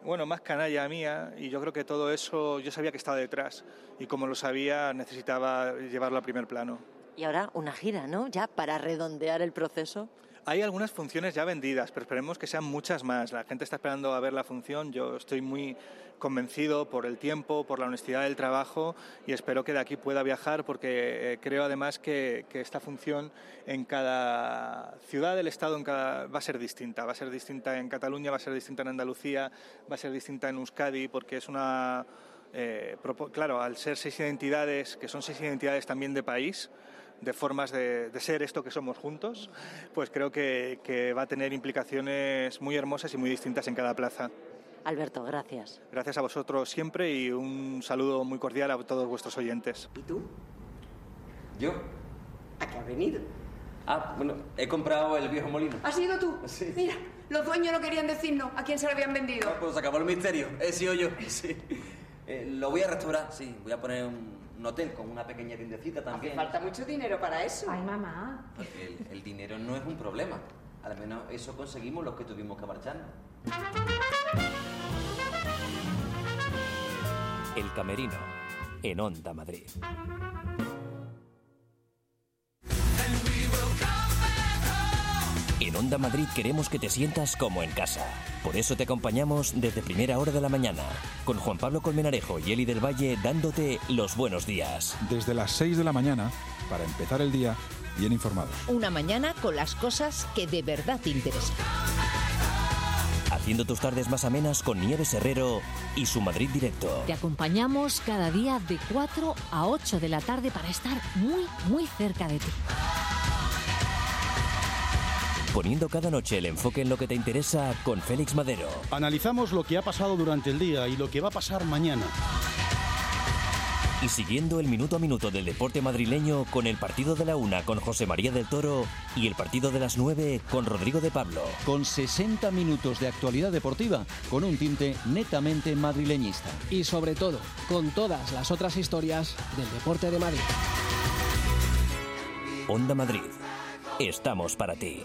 bueno, más canalla mía y yo creo que todo eso yo sabía que estaba detrás y como lo sabía necesitaba llevarlo a primer plano. Y ahora una gira, ¿no? Ya para redondear el proceso. Hay algunas funciones ya vendidas, pero esperemos que sean muchas más. La gente está esperando a ver la función. Yo estoy muy convencido por el tiempo, por la honestidad del trabajo y espero que de aquí pueda viajar porque eh, creo además que, esta función en cada ciudad del Estado en cada, va a ser distinta. Va a ser distinta en Cataluña, va a ser distinta en Andalucía, va a ser distinta en Euskadi porque es una... Eh, claro, al ser seis identidades, que son seis identidades también de país, de formas de, de, ser esto que somos juntos, pues creo que, que va a tener implicaciones muy hermosas y muy distintas en cada plaza. Alberto, gracias. Gracias a vosotros siempre y un saludo muy cordial a todos vuestros oyentes. ¿Y tú? ¿Yo? ¿A qué has venido? Ah, bueno, he comprado el viejo molino. ¿Has sido tú? Sí. Mira, los dueños no querían decirnos a quién se lo habían vendido. Ah, pues acabó el misterio. He sido yo. Sí. Eh, lo voy a restaurar, sí. Voy a poner un, un hotel con una pequeña tiendecita también. Hace falta mucho dinero para eso. Ay, mamá. Porque el, el dinero no es un problema. Al menos eso conseguimos los que tuvimos que marcharnos. El Camerino, en Onda Madrid. En Onda Madrid queremos que te sientas como en casa. Por eso te acompañamos desde primera hora de la mañana, con Juan Pablo Colmenarejo y Eli del Valle dándote los buenos días. Desde las 6 de la mañana, para empezar el día bien informados. Una mañana con las cosas que de verdad te interesan. Haciendo tus tardes más amenas con Nieves Herrero y su Madrid Directo. Te acompañamos cada día de 4 a 8 de la tarde para estar muy, muy cerca de ti. Poniendo cada noche el enfoque en lo que te interesa con Félix Madero. Analizamos lo que ha pasado durante el día y lo que va a pasar mañana. Y siguiendo el minuto a minuto del deporte madrileño con el partido de la una con José María del Toro y el partido de las nueve con Rodrigo de Pablo. Con 60 minutos de actualidad deportiva con un tinte netamente madrileñista. Y sobre todo, con todas las otras historias del deporte de Madrid. Onda Madrid. Estamos para ti.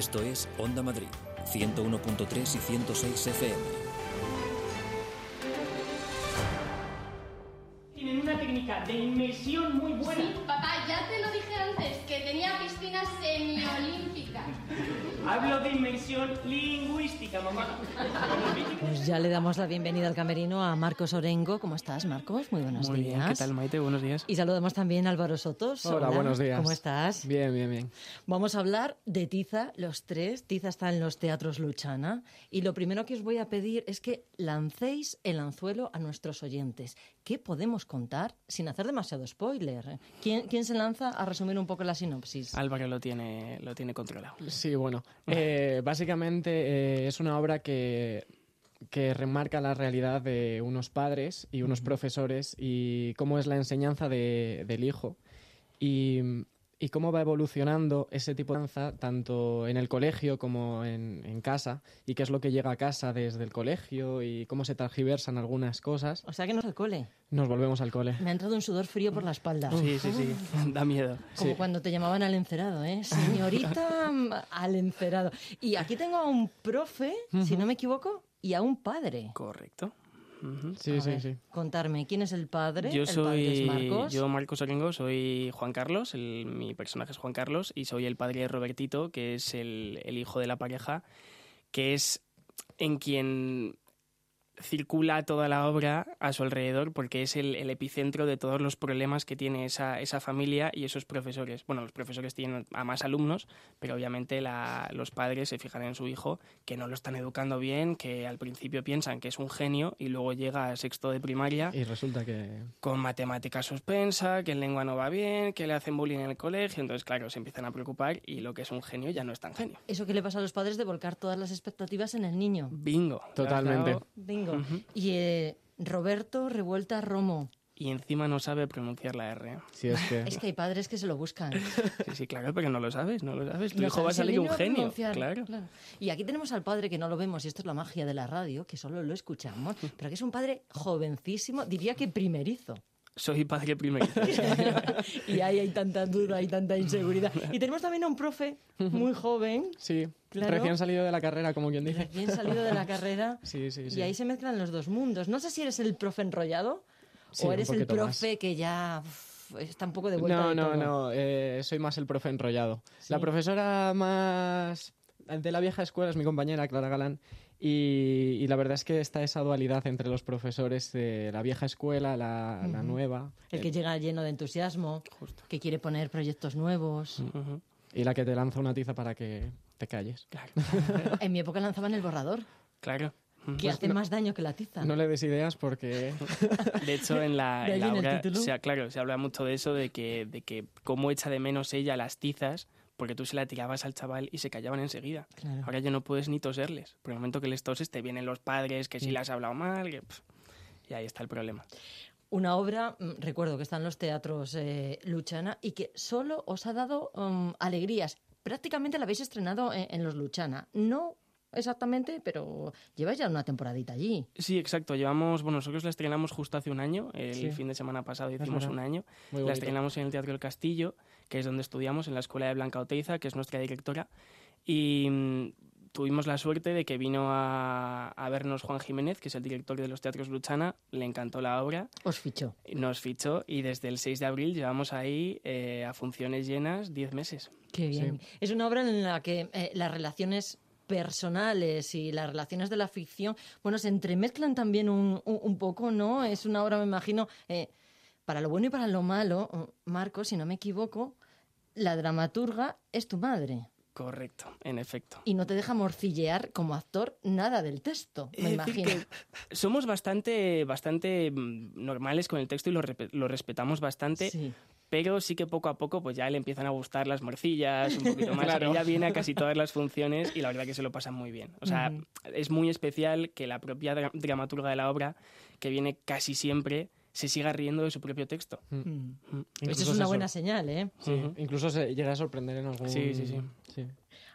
Esto es Onda Madrid, 101.3 y 106 FM. Tienen una técnica de inmersión muy Hablo de inmersión lingüística, mamá. Pues ya le damos la bienvenida al camerino a Marcos Orengo. ¿Cómo estás, Marcos? Muy buenos Muy días. bien, ¿qué tal Maite? Buenos días. Y saludamos también a Álvaro Sotos. Hola, buenos días. ¿Cómo estás? Bien, bien, bien. Vamos a hablar de Tiza, los tres. Tiza está en los teatros Luchana. Y lo primero que os voy a pedir es que lancéis el anzuelo a nuestros oyentes. ¿Qué podemos contar sin hacer demasiado spoiler? ¿Quién, quién se lanza a resumir un poco la sinopsis? Álvaro lo tiene, lo tiene controlado. Sí, bueno, eh, básicamente eh, es una obra que, que remarca la realidad de unos padres y unos profesores y cómo es la enseñanza de- del hijo y, y cómo va evolucionando ese tipo de enseñanza tanto en el colegio como en, en casa y qué es lo que llega a casa desde el colegio y cómo se transgiversan algunas cosas. O sea que no es el cole. Nos volvemos al cole. Me ha entrado un sudor frío por la espalda. Sí, sí, sí. Da miedo. Como Sí. cuando te llamaban al encerado, ¿eh? Señorita al encerado. Y aquí tengo a un profe, si no me equivoco, y a un padre. Correcto. Sí, A sí, ver, sí. Contarme, ¿quién es el padre? Yo el padre es soy Marcos. yo Marcos Orengo, soy Juan Carlos, el- mi personaje es Juan Carlos y soy el padre de Robertito, que es el, el hijo de la pareja, que es en quien circula toda la obra a su alrededor porque es el, el epicentro de todos los problemas que tiene esa, esa familia y esos profesores. Bueno, los profesores tienen a más alumnos, pero obviamente la- los padres se fijan en su hijo que no lo están educando bien, que al principio piensan que es un genio y luego llega a sexto de primaria Y resulta que... con matemática suspensa, que en lengua no va bien, que le hacen bullying en el colegio, entonces claro, se empiezan a preocupar y lo que es un genio ya no es tan genio. Eso que le pasa a los padres de volcar todas las expectativas en el niño. Bingo. Totalmente. Lo Y eh, Roberto Revuelta Romo. Y encima no sabe pronunciar la R. Sí, es que... Es que hay padres que se lo buscan. Sí, sí, claro, pero no lo sabes, no lo sabes. Tu No hijo va a salir un genio. pronunciar, Claro. Y aquí tenemos al padre que no lo vemos, y esto es la magia de la radio, que solo lo escuchamos, pero que es un padre jovencísimo, diría que primerizo. Soy padre primerizo. y ahí hay tanta duda, hay tanta inseguridad. Y tenemos también a un profe muy joven. Sí, Claro. recién salido de la carrera, como quien dice. Recién salido de la carrera. Sí, sí, sí. Y ahí se mezclan los dos mundos. No sé si eres el profe enrollado Sí, o eres el profe que ya uf, está un poco de vuelta No, de no, todo. no, eh, soy más el profe enrollado. Sí. La profesora más de la vieja escuela es mi compañera Clara Galán y, y la verdad es que está esa dualidad entre los profesores de la vieja escuela, la, la Ujú. nueva. El que llega lleno de entusiasmo, que quiere poner proyectos nuevos. Ujú. Y la que te lanza una tiza para que te calles. En mi época lanzaban el borrador, Claro. que hace más daño que la tiza. No le des ideas porque... De hecho, en la, De en la obra, título. se ha- claro, se habla mucho de eso, de que, de que cómo echa de menos ella las tizas, porque tú se la tirabas al chaval y se callaban enseguida. Claro. Ahora ya no puedes ni toserles. Por el momento que les toses te vienen los padres, que si le has hablado mal, que, y ahí está el problema. Una obra, mm, recuerdo que está en los teatros eh, Luchana y que solo os ha dado mm, alegrías. Prácticamente la habéis estrenado en, en los Luchana. No exactamente, pero lleváis ya una temporadita allí. Sí, exacto. Llevamos, bueno, nosotros la estrenamos justo hace un año. El Sí. fin de semana pasado hicimos un año. Muy la bonito. estrenamos en el Teatro del Castillo, que es donde estudiamos, en la Escuela de Blanca Oteiza, que es nuestra directora. Y mm, tuvimos la suerte de que vino a, a vernos Juan Jiménez, que es el director de los Teatros Luchana. Le encantó la obra. Os fichó. Nos fichó y desde el 6 de abril llevamos ahí eh, a funciones llenas 10 meses. Qué bien. Es una obra en la que eh, las relaciones personales y las relaciones de la ficción, bueno, se entremezclan también un, un- un poco, ¿no? Es una obra, me imagino, eh, para lo bueno y para lo malo, Marco, si no me equivoco, la dramaturga es tu madre Correcto, en efecto. y no te deja morcillear como actor nada del texto, me Es decir, imagino. que somos bastante, bastante mm, normales con el texto y lo, respetamos bastante. Sí. Pero sí que poco a poco pues ya le empiezan a gustar las morcillas, un poquito más. Claro. Ella viene a casi todas las funciones y la verdad que se lo pasan muy bien. O sea, es muy especial que la propia dra- dramaturga de la obra, que viene casi siempre, se siga riendo de su propio texto. Mm. Mm. Eso Incluso es una buena señal, ¿eh? Sí, incluso se llega a sorprender en algún... Sí, sí, sí.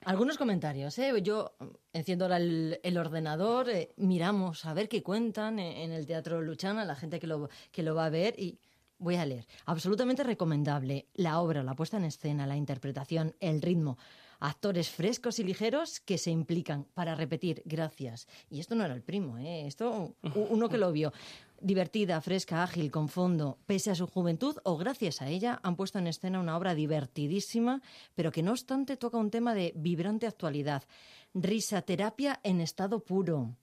Algunos comentarios, ¿eh? Yo enciendo ahora el, el ordenador, eh, miramos a ver qué cuentan en, en el Teatro Luchana, la gente que lo, que lo va a ver y voy a leer. Absolutamente recomendable. La obra, la puesta en escena, la interpretación, el ritmo. Actores frescos y ligeros que se implican para repetir gracias. Y esto no era el primo, ¿eh? esto uno que lo vio. Divertida, fresca, ágil, con fondo, pese a su juventud o gracias a ella, han puesto en escena una obra divertidísima, pero que no obstante toca un tema de vibrante actualidad. Risaterapia en estado puro.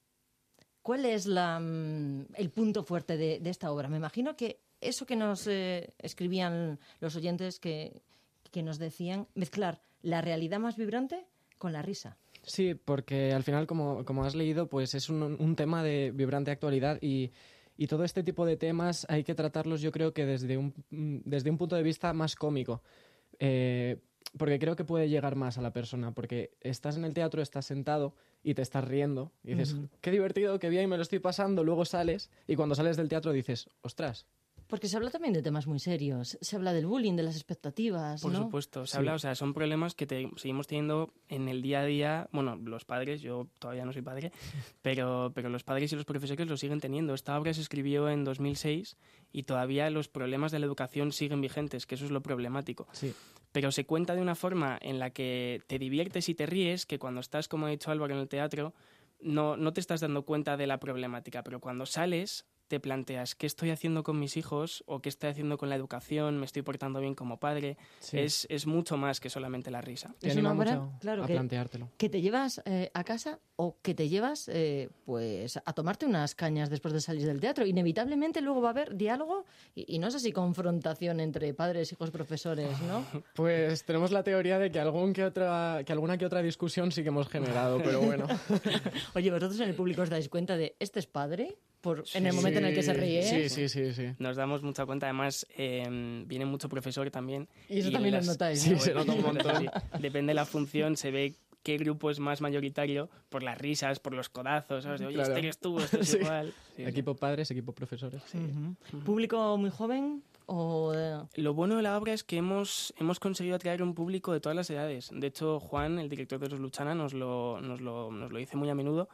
¿Cuál es la, mm, el punto fuerte de, de esta obra? Me imagino que eso que nos eh, escribían los oyentes que, que nos decían, mezclar la realidad más vibrante con la risa. Sí, porque al final, como, como has leído, pues es un, un tema de vibrante actualidad y, y todo este tipo de temas hay que tratarlos yo creo que desde un, desde un punto de vista más cómico. Eh, porque creo que puede llegar más a la persona, porque estás en el teatro, estás sentado y te estás riendo y dices, qué divertido, qué bien, me lo estoy pasando, luego sales y cuando sales del teatro dices, ostras, Porque se habla también de temas muy serios. Se habla del bullying, de las expectativas, Por ¿no? supuesto, se Sí. habla, o sea, son problemas que te- seguimos teniendo en el día a día, bueno, los padres, yo todavía no soy padre, pero, pero los padres y los profesores lo siguen teniendo. Esta obra se escribió en 2006 y todavía los problemas de la educación siguen vigentes, que eso es lo problemático. sí. Pero se cuenta de una forma en la que te diviertes y te ríes, que cuando estás, como ha dicho Álvaro, en el teatro, no, no te estás dando cuenta de la problemática, pero cuando sales te planteas qué estoy haciendo con mis hijos o qué estoy haciendo con la educación, me estoy portando bien como padre. Sí. Es, es mucho más que solamente la risa. Te es anima una obra, mucho claro, a que, planteártelo. que te llevas eh, a casa o que te llevas eh, pues a tomarte unas cañas después de salir del teatro. Inevitablemente luego va a haber diálogo y, y no sé si confrontación entre padres, hijos, profesores, ¿no? Pues tenemos la teoría de que, algún que, otra, que alguna que otra discusión sí que hemos generado, pero bueno. Oye, vosotros en el público os dais cuenta de este es padre por, en el momento en el que se ríe. Sí, sí, sí, sí. Nos damos mucha cuenta, además eh, viene mucho profesor también. Y eso también lo notáis, Sí, ¿no? se nota un montón. Sí, Depende de la función, se ve qué grupo es más mayoritario por las risas, por los codazos, ¿sabes? De, Oye, Claro. este eres tú, este es Sí. igual. Sí, sí. Equipo padres, equipo profesores. ¿Público muy joven o...? eh, Lo bueno de la obra es que hemos, hemos conseguido atraer un público de todas las edades. De hecho, Juan, el director de Los Luchana, nos lo, nos lo, nos lo dice muy a menudo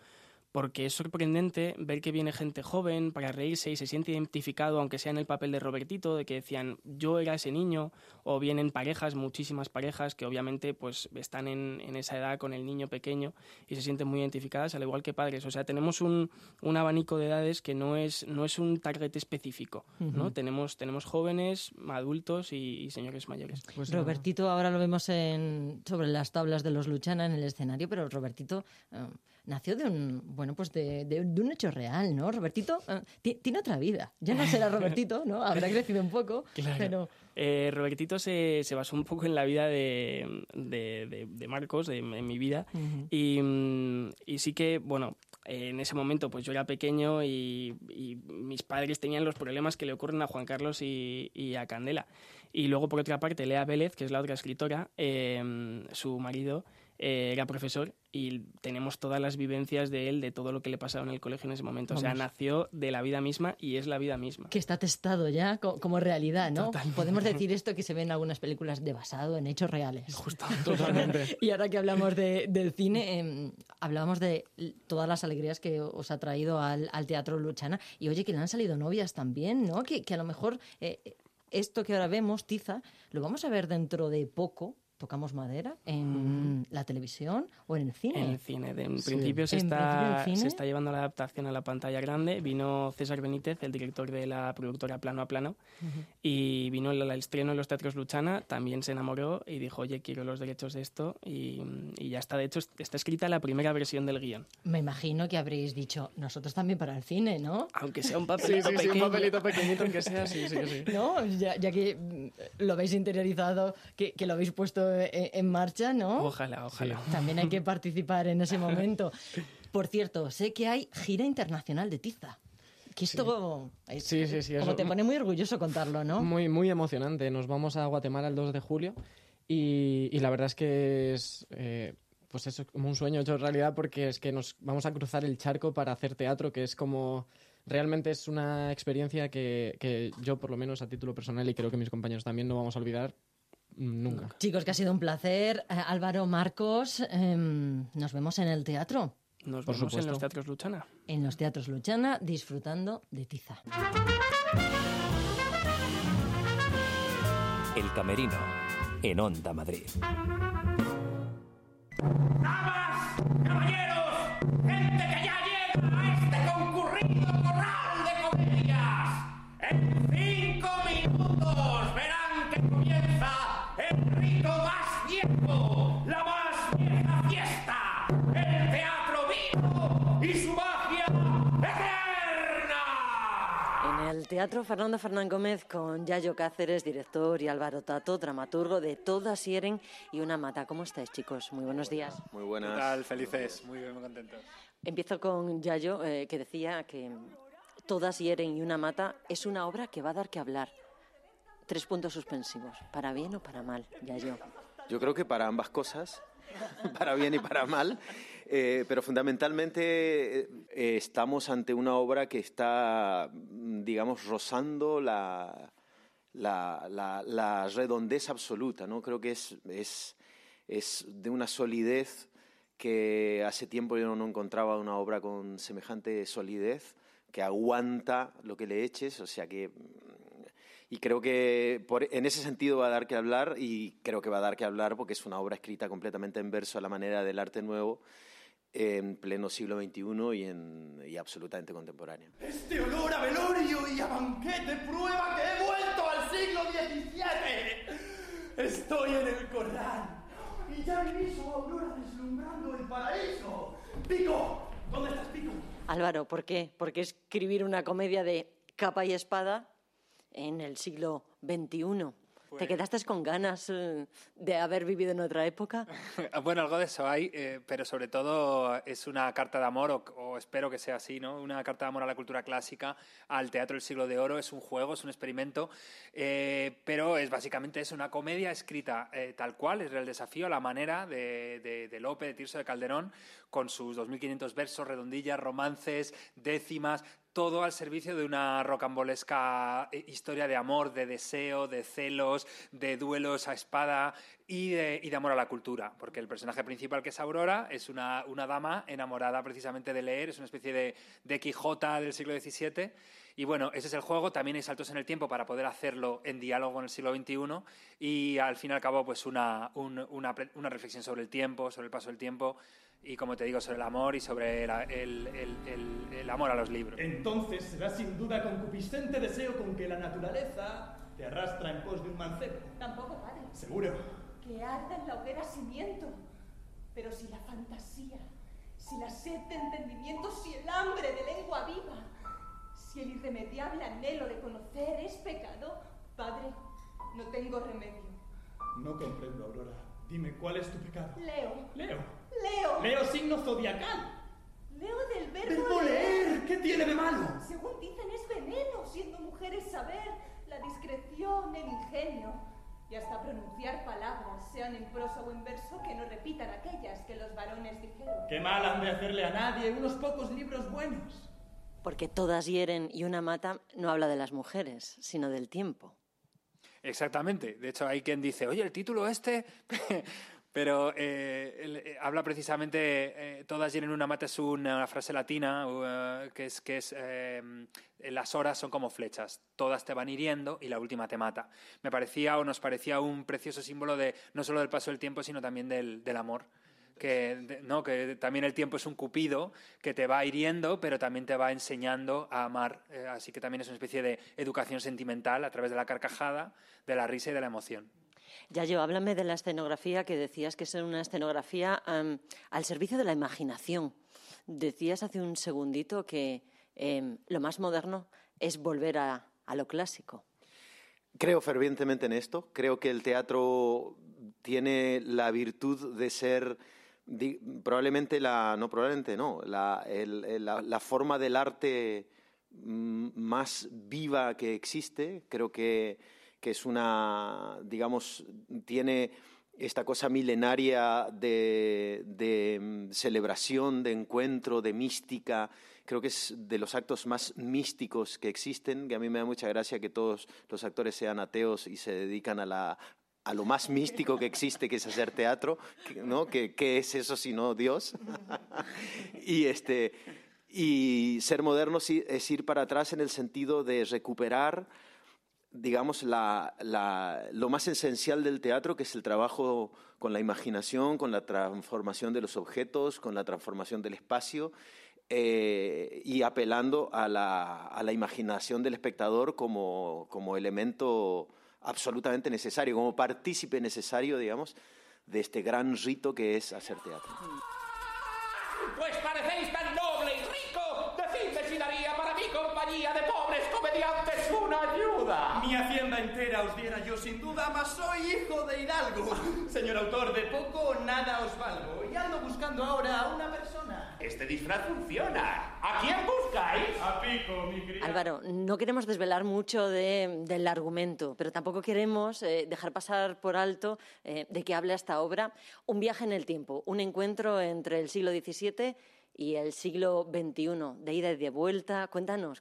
porque es sorprendente ver que viene gente joven para reírse y se siente identificado, aunque sea en el papel de Robertito, de que decían yo era ese niño, o vienen parejas, muchísimas parejas, que obviamente pues están en, en esa edad con el niño pequeño y se sienten muy identificadas, al igual que padres. O sea, tenemos un, un abanico de edades que no es, no es un target específico, ¿no? Tenemos, tenemos jóvenes, adultos y, y señores mayores. Pues Robertito ahora lo vemos en, sobre las tablas de los Luchana en el escenario, pero Robertito eh, nació de un bueno pues de, de- de un hecho real, ¿no? Robertito eh, ti- tiene otra vida. Ya no será Robertito, ¿no? Habrá crecido un poco, Claro. pero Eh, Robertito se, se basó un poco en la vida de, de- Marcos, de- en mi vida, Ujú. y, mm, y sí que, bueno, en ese momento pues yo era pequeño y, y mis padres tenían los problemas que le ocurren a Juan Carlos y, y a Candela. Y luego, por otra parte, Lea Vélez, que es la otra escritora, eh, su marido eh, era profesor y tenemos todas las vivencias de él, de todo lo que le pasaba en el colegio en ese momento. O sea, nació de la vida misma y es la vida misma. que está testado ya co- como realidad, ¿no? Totalmente. Podemos decir esto que se ve en algunas películas de basado en hechos reales. Justo, totalmente. Y ahora que hablamos de- del cine, em, hablábamos de todas las alegrías que os ha traído al, al Teatro Luchana. Y oye, que le han salido novias también, ¿no? Que, que a lo mejor eh, esto que ahora vemos, Tiza, lo vamos a ver dentro de poco, tocamos madera, en la televisión o en el cine. En el cine. De- en Sí. principio se En está, principio se está llevando la adaptación a la pantalla grande. Vino César Benítez, el director de la productora Plano a Plano, y vino el, el estreno en los teatros Luchana. También se enamoró y dijo, oye, quiero los derechos de esto. Y, y ya está. De hecho, está escrita la primera versión del guion. Me imagino que habréis dicho, nosotros también para el cine, ¿no? Aunque sea un papelito sí, sí, un pequeño. papelito pequeñito aunque sea, sí, sí, sí. ¿no? Ya, ya que mm, lo habéis interiorizado, que, que lo habéis puesto en, en marcha, ¿no? Ojalá, ojalá. También hay que participar en ese momento. Por cierto, sé que hay gira internacional de Tiza. Que esto es- Sí, sí, sí, como te pone muy orgulloso contarlo, ¿no? Muy, muy emocionante. Nos vamos a Guatemala el 2 de julio y, y la verdad es que es eh, pues eso, como un sueño hecho realidad porque es que nos vamos a cruzar el charco para hacer teatro, que es como... Realmente es una experiencia que, que yo, por lo menos a título personal, y creo que mis compañeros también no vamos a olvidar nunca. Chicos, que ha sido un placer. Eh, Álvaro, Marcos, em, nos vemos en el teatro, Nos Por vemos en los teatros Luchana. en los teatros Luchana, disfrutando de Tiza. El Camerino, en Onda Madrid. Damas, caballeros, gente que ya llega a este concurrido corral de comedias. Teatro Fernando Fernán Gómez con Yayo Cáceres, director, y Álvaro Tato, dramaturgo de Todas Hieren y Una Mata. ¿Cómo estáis, chicos? Muy buenos días. Muy buenas. ¿Qué tal? Felices, muy bien, muy contentos. Empiezo con Yayo, eh, que decía que Todas Hieren y Una Mata es una obra que va a dar que hablar. Tres puntos suspensivos, para bien o para mal, Yayo. Yo creo que para ambas cosas, para bien y para mal, eh, pero fundamentalmente eh, estamos ante una obra que está, mm, digamos, rozando la, la, la- la redondez absoluta, ¿no? Creo que es, es, es de una solidez que hace tiempo yo no encontraba una obra con semejante solidez, que aguanta lo que le eches, o sea que y creo que por- en ese sentido va a dar que hablar y creo que va a dar que hablar porque es una obra escrita completamente en verso a la manera del arte nuevo en pleno siglo XXI y, en, y absolutamente contemporáneo. Este olor a velorio y a banquete prueba que he vuelto al siglo XVII. Estoy en el corral y ya he visto a Aurora deslumbrando el paraíso. Pico, ¿dónde estás, Pico? Álvaro, ¿por qué? ¿Por qué escribir una comedia de capa y espada en el siglo XXI? ¿Te quedaste con ganas eh, de haber vivido en otra época? Bueno, algo de eso hay, eh, pero sobre todo es una carta de amor, o, o espero que sea así, ¿no? Una carta de amor a la cultura clásica, al teatro del siglo de oro. Es un juego, es un experimento, eh, pero es básicamente es una comedia escrita eh, tal cual, es el desafío a la manera de, de, de Lope, de Tirso de Calderón, con sus 2.500 versos, redondillas, romances, décimas, todo al servicio de una rocambolesca eh, historia de amor, de deseo, de celos, de duelos a espada y de, y de amor a la cultura. Porque el personaje principal, que es Aurora, es una, una dama enamorada precisamente de leer, es una especie de, de Quijota del siglo XVII. Y bueno, ese es el juego. También hay saltos en el tiempo para poder hacerlo en diálogo en el siglo XXI. Y al fin y al cabo, pues una, un- una, una reflexión sobre el tiempo, sobre el paso del tiempo. Y como te digo, sobre el amor y sobre la- el, el- el- el amor a los libros. Entonces será sin duda concupiscente deseo con que la naturaleza te arrastra en pos de un mancebo. Tampoco vale. Seguro. Que arda en la hoguera cimiento. Pero si la fantasía, si la sed de entendimiento, si el hambre de lengua viva, si el irremediable anhelo de conocer es pecado, Padre, no tengo remedio. No comprendo, Aurora. Dime, ¿cuál es tu pecado? Leo. Leo. Leo. Leo signo zodiacal. Leo del verbo, ¡Verbo leer! ¿Qué tiene de malo? Según dicen es veneno, siendo mujeres saber, la discreción, el ingenio. Y hasta pronunciar palabras, sean en prosa o en verso, que no repitan aquellas que los varones dijeron. Qué mal han de hacerle a nadie unos pocos libros buenos. Porque todas hieren y una mata no habla de las mujeres, sino del tiempo. Exactamente. De hecho, hay quien dice, oye, el título este... Pero eh, eh, habla precisamente, eh, todas tienen una mata, es una frase latina eh, que es, que es eh, las horas son como flechas, todas te van hiriendo y la última te mata. Me parecía o nos parecía un precioso símbolo de no solo del paso del tiempo, sino también del, del amor. Que, no, que también el tiempo es un cupido que te va hiriendo, pero también te va enseñando a amar. Eh, así que también es una especie de educación sentimental a través de la carcajada, de la risa y de la emoción. Yayo, háblame de la escenografía, que decías que es una escenografía al servicio de la imaginación. Decías hace un segundito que em, lo más moderno es volver a, a lo clásico. Creo fervientemente en esto. Creo que el teatro tiene la virtud de ser probablemente la no probablemente no la forma del arte mm, más viva que existe. Creo que, que es una digamos tiene esta cosa milenaria de, de, mm, celebración, de encuentro, de mística. Creo que es de los actos más místicos que existen, que a mí me da mucha gracia que todos los actores sean ateos y se dedican a, la, a lo más místico que existe, que es hacer teatro, ¿no? ¿Qué, qué es eso sino Dios? y, este, y ser moderno es ir para atrás en el sentido de recuperar digamos, la- la- lo más esencial del teatro, que es el trabajo con la imaginación, con la transformación de los objetos, con la transformación del espacio, eh, y apelando a la, a la imaginación del espectador como, como elemento absolutamente necesario, como partícipe necesario, digamos, de este gran rito que es hacer teatro. Pues parecéis tan noble y rico. Decidme si daría para mi compañía de pobres comediantes ayuda. Mi hacienda entera os diera yo sin duda, mas soy hijo de Hidalgo. Señor autor, de poco o nada os valgo. Y ando buscando ahora a una persona. Este disfraz funciona. ¿A quién buscáis? A Pico, mi. Álvaro, no queremos desvelar mucho de- del argumento, pero tampoco queremos eh, dejar pasar por alto eh, de qué habla esta obra. Un viaje en el tiempo, un encuentro entre el siglo XVII y el siglo XXI, de ida y de vuelta. Cuéntanos,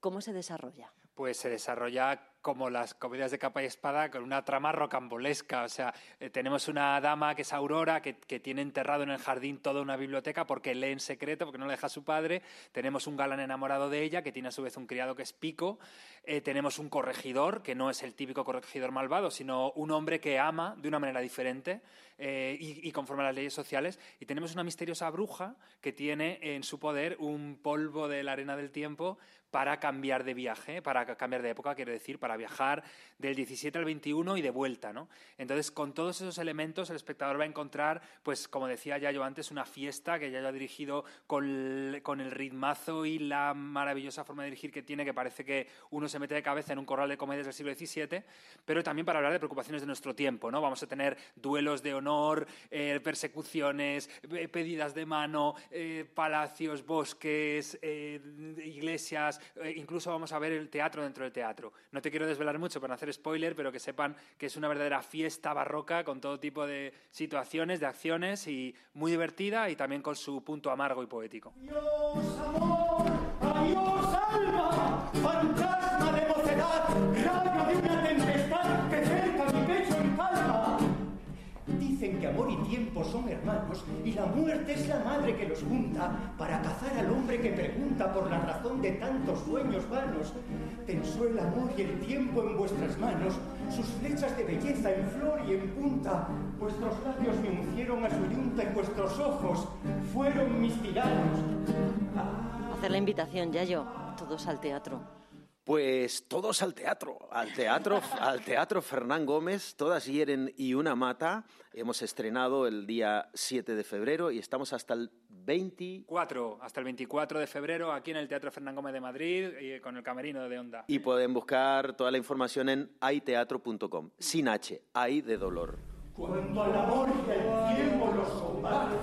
¿cómo se desarrolla? Pues se desarrolla como las comedias de capa y espada con una trama rocambolesca. O sea, eh, tenemos una dama que es Aurora, que, que tiene enterrado en el jardín toda una biblioteca porque lee en secreto, porque no le deja a su padre. Tenemos un galán enamorado de ella, que tiene a su vez un criado que es Pico. Eh, tenemos un corregidor, que no es el típico corregidor malvado, sino un hombre que ama de una manera diferente eh, y, y conforme a las leyes sociales. Y tenemos una misteriosa bruja que tiene en su poder un polvo de la arena del tiempo para cambiar de viaje, para ca- cambiar de época, quiero decir, para viajar del 17 al 21 y de vuelta, ¿no? Entonces, con todos esos elementos, el espectador va a encontrar, pues, como decía ya yo antes, una fiesta que ya yo ha dirigido con con el ritmazo y la maravillosa forma de dirigir que tiene, que parece que uno se mete de cabeza en un corral de comedias del siglo XVII, pero también para hablar de preocupaciones de nuestro tiempo, ¿no? Vamos a tener duelos de honor, eh, persecuciones, eh, pedidas de mano, eh, palacios, bosques, iglesias, incluso vamos a ver el teatro dentro del teatro. No te quiero desvelar mucho para no hacer spoiler, pero que sepan que es una verdadera fiesta barroca con todo tipo de situaciones, de acciones y muy divertida y también con su punto amargo y poético. ¡Adiós, alma! Tiempo son hermanos y la muerte es la madre que los junta para cazar al hombre que pregunta por la razón de tantos sueños vanos. Tensó el amor y el tiempo en vuestras manos, sus flechas de belleza en flor y en punta. Vuestros labios me uncieron a su yunta y vuestros ojos fueron mis tiranos. Hacer la invitación, Yayo, todos al teatro. Pues todos al teatro, al teatro, al teatro Fernán Gómez, todas hieren y una mata. Hemos estrenado el día 7 de febrero y estamos hasta el 20 4, hasta el 24 de febrero, aquí en el Teatro Fernán Gómez de Madrid, y con el camerino de Onda. y pueden buscar toda la información en aiteatro.com, sin H, hay de dolor. Cuando al amor y al tiempo los combate,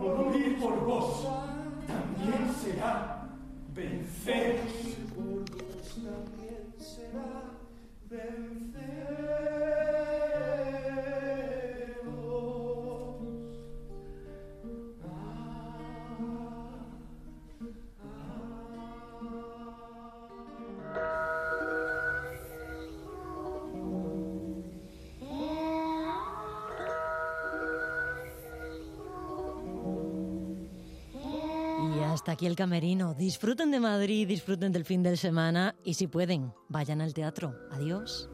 morir por vos también será venceros. También será venceros. Hasta aquí el camerino. Disfruten de Madrid, disfruten del fin de semana y si pueden, vayan al teatro. Adiós.